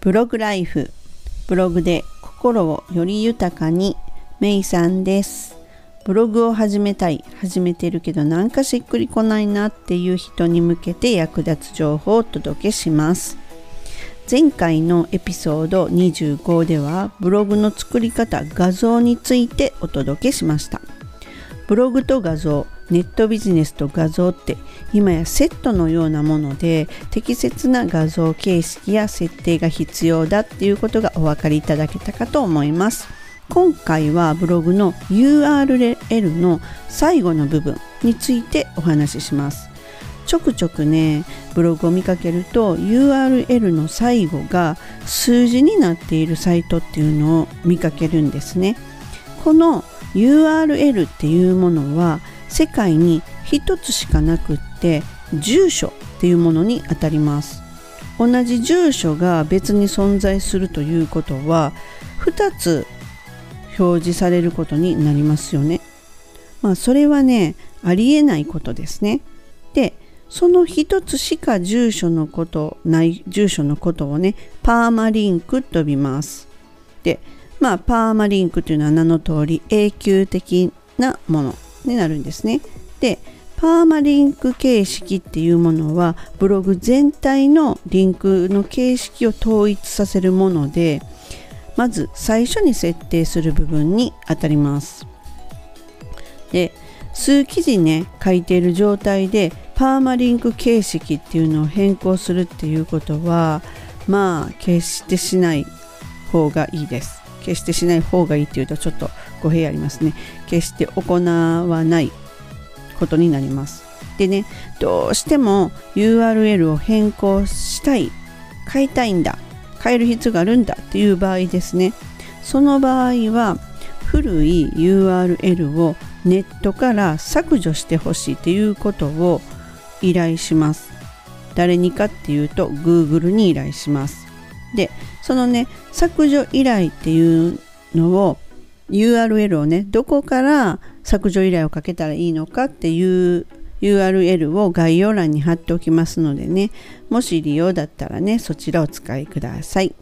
ブログライフ。ブログで心をより豊かに。メイさんです。ブログを始めたい。始めてるけどなんかしっくりこないなっていう人に向けて役立つ情報をお届けします。前回のエピソード25ではブログの作り方画像についてお届けしました。ブログと画像ネットビジネスと画像って今やセットのようなもので適切な画像形式や設定が必要だっていうことがお分かりいただけたかと思います。今回はブログの URL の最後の部分についてお話しします。ちょくちょくねブログを見かけると URL の最後が数字になっているサイトっていうのを見かけるんですね。この URL っていうものは世界に一つしかなくって住所っていうものにあたります。同じ住所が別に存在するということは2つ表示されることになりますよね。まあそれはねありえないことですね。でその一つしか住所のことない住所のことをねパーマリンクと呼びます。でまあパーマリンクというのは名の通り永久的なもの。になるんですね。でパーマリンク形式っていうものはブログ全体のリンクの形式を統一させるものでまず最初に設定する部分にあたります。で数記事ね書いている状態でパーマリンク形式っていうのを変更するっていうことはまあ決してしない方がいいです。決してしない方がいいっていうとちょっと語弊ありますね。決して行わないことになります。でねどうしても URL を変更したい変えたいんだ変える必要があるんだっていう場合ですね。その場合は古い URL をネットから削除してほしいということを依頼します。誰にかっていうと Google に依頼します。でそのね削除依頼っていうのを URL をねどこから削除依頼をかけたらいいのかっていう URL を概要欄に貼っておきますのでねもし利用だったらねそちらをお使いください。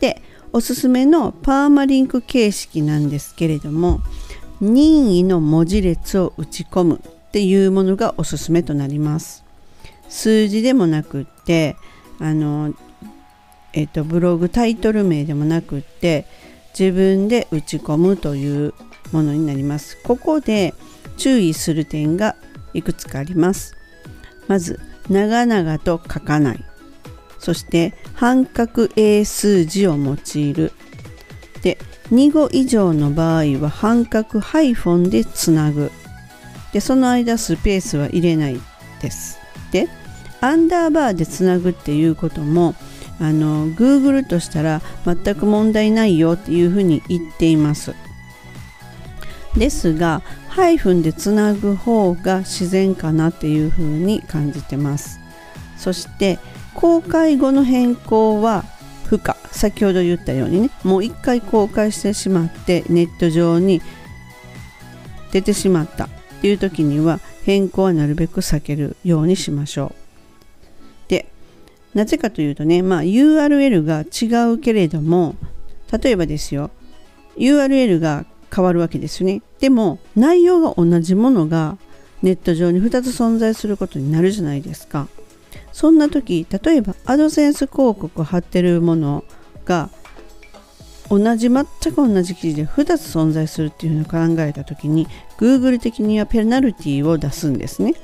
でおすすめのパーマリンク形式なんですけれども任意の文字列を打ち込むっていうものがおすすめとなります。数字でもなくってあのえっと、ブログタイトル名でもなくって自分で打ち込むというものになります。ここで注意する点がいくつかあります。まず長々と書かない。そして半角英数字を用いる。で2語以上の場合は半角ハイフォンでつなぐ。でその間スペースは入れないです。でアンダーバーでつなぐっていうこともあの Google としたら全く問題ないよっていうふうに言っています。ですがハイフンでつなぐ方が自然かなっていうふうに感じてます。そして公開後の変更は不可。先ほど言ったようにねもう一回公開してしまってネット上に出てしまったっていう時には変更はなるべく避けるようにしましょう。なぜかというとね、まあ、URL が違うけれども例えばですよ URL が変わるわけですよね。でも内容が同じものがネット上に2つ存在することになるじゃないですか。そんな時例えばアドセンス広告を貼ってるものが同じ全く同じ記事で2つ存在するっていうのを考えた時に Google 的にはペナルティを出すんですね。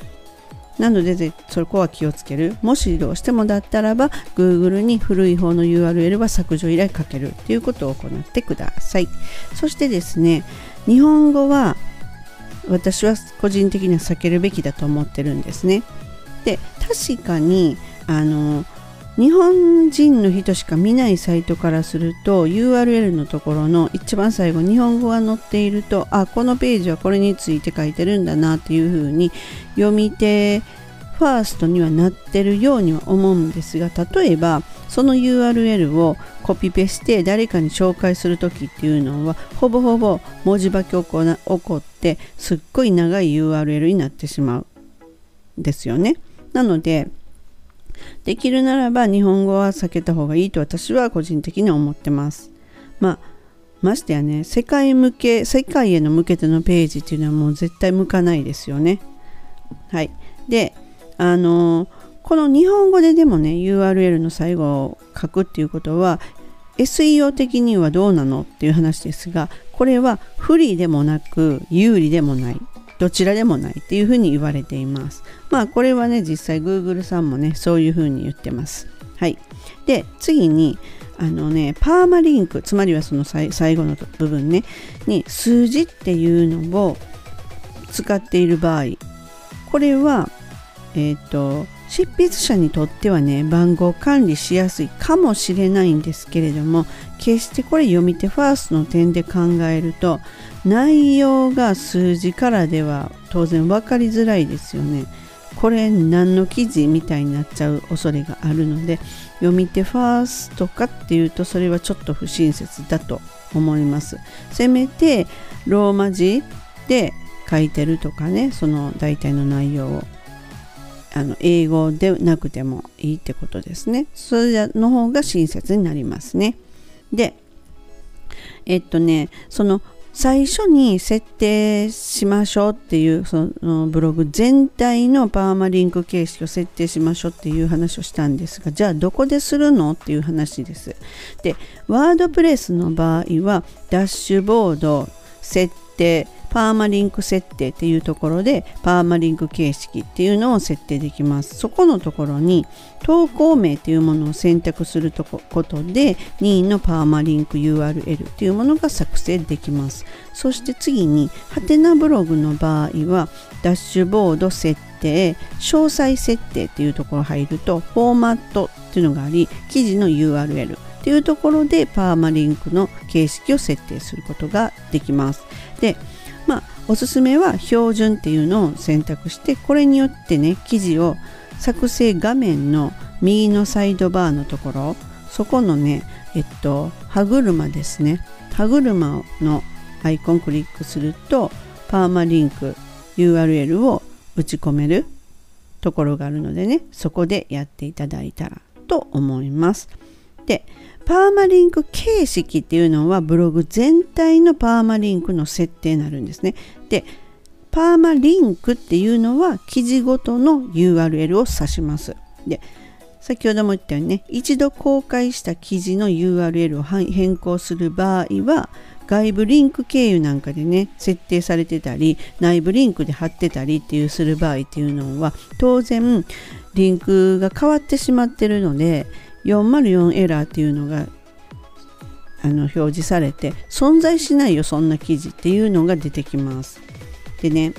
なのでそこは気をつける。もしどうしてもだったらば Google に古い方の URL は削除依頼かけるということを行ってください。そしてですね日本語は私は個人的には避けるべきだと思ってるんですね。で確かにあの日本人の人しか見ないサイトからすると URL のところの一番最後日本語が載っているとあこのページはこれについて書いてるんだなっていうふうに読み手ファーストにはなってるようには思うんですが例えばその URL をコピペして誰かに紹介する時っていうのはほぼほぼ文字化け起こってすっごい長い URL になってしまうんですよね。なのでできるならば日本語は避けた方がいいと私は個人的に思ってます。まあましてやね世界向け世界への向けてのページっていうのはもう絶対向かないですよね。はい。であのーこの日本語ででもね URL の最後を書くっていうことは SEO 的にはどうなのっていう話ですがこれは不利でもなく有利でもない。どちらでもないっていうふうに言われています。まあこれはね実際 Google さんもねそういうふうに言ってます。はい。で次にあのねパーマリンクつまりはその最後の部分ねに数字っていうのを使っている場合これはえっ、ー、と執筆者にとってはね番号管理しやすいかもしれないんですけれども決してこれ読み手ファーストの点で考えると内容が数字からでは当然分かりづらいですよね。これ何の記事みたいになっちゃう恐れがあるので読み手ファーストかっていうとそれはちょっと不親切だと思います。せめてローマ字で書いてるとかねその大体の内容をあの英語でなくてもいいってことですね。それの方が親切になりますね。で、えっとね、その最初に設定しましょうっていうそのブログ全体のパーマリンク形式を設定しましょうっていう話をしたんですがじゃあどこでするのっていう話です。でワードプレスの場合はダッシュボード設定パーマリンク設定っていうところでパーマリンク形式っていうのを設定できます。そこのところに投稿名っていうものを選択するとことで任意のパーマリンク URL っていうものが作成できます。そして次にハテナブログの場合はダッシュボード設定詳細設定っていうところ入るとフォーマットっていうのがあり記事の URL っていうところでパーマリンクの形式を設定することができます。でまあ、おすすめは標準っていうのを選択してこれによってね記事を作成画面の右のサイドバーのところそこのねえっと歯車ですね。歯車のアイコンクリックするとパーマリンク URL を打ち込めるところがあるのでねそこでやっていただいたらと思います。でパーマリンク形式っていうのはブログ全体のパーマリンクの設定になるんですね。で、パーマリンクっていうのは記事ごとの URL を指します。で、先ほども言ったようにね、一度公開した記事の URL を変更する場合は、外部リンク経由なんかでね、設定されてたり、内部リンクで貼ってたりっていうする場合っていうのは、当然、リンクが変わってしまってるので、404エラーっていうのがあの表示されて存在しないよそんな記事っていうのが出てきます。でね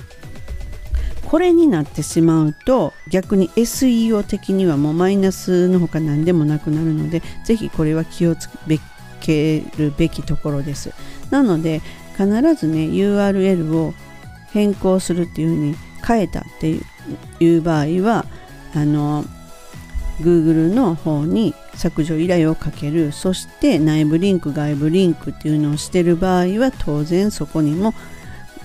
これになってしまうと逆に SEO 的にはもうマイナスのほか何でもなくなるのでぜひこれは気をつけるべきところです。なので必ずね URL を変更するっていうふうに変えたっていう場合はあの Google の方に削除依頼をかける。そして内部リンク外部リンクっていうのをしてる場合は当然そこにも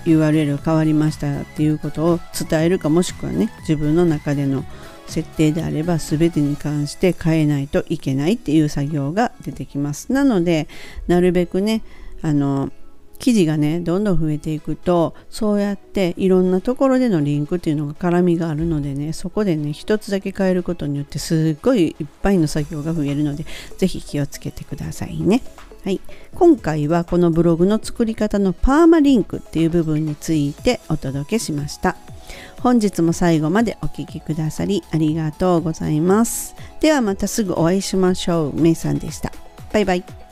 URL 変わりましたっていうことを伝えるかもしくはね自分の中での設定であれば全てに関して変えないといけないっていう作業が出てきます。なのでなるべくねあの記事がねどんどん増えていくとそうやっていろんなところでのリンクっていうのが絡みがあるのでねそこでね一つだけ変えることによってすっごいいっぱいの作業が増えるので是非気をつけてくださいね。はい、今回はこのブログの作り方のパーマリンクっていう部分についてお届けしました。本日も最後までお聴きくださりありがとうございます。ではまたすぐお会いしましょう。めいさんでした。バイバイ。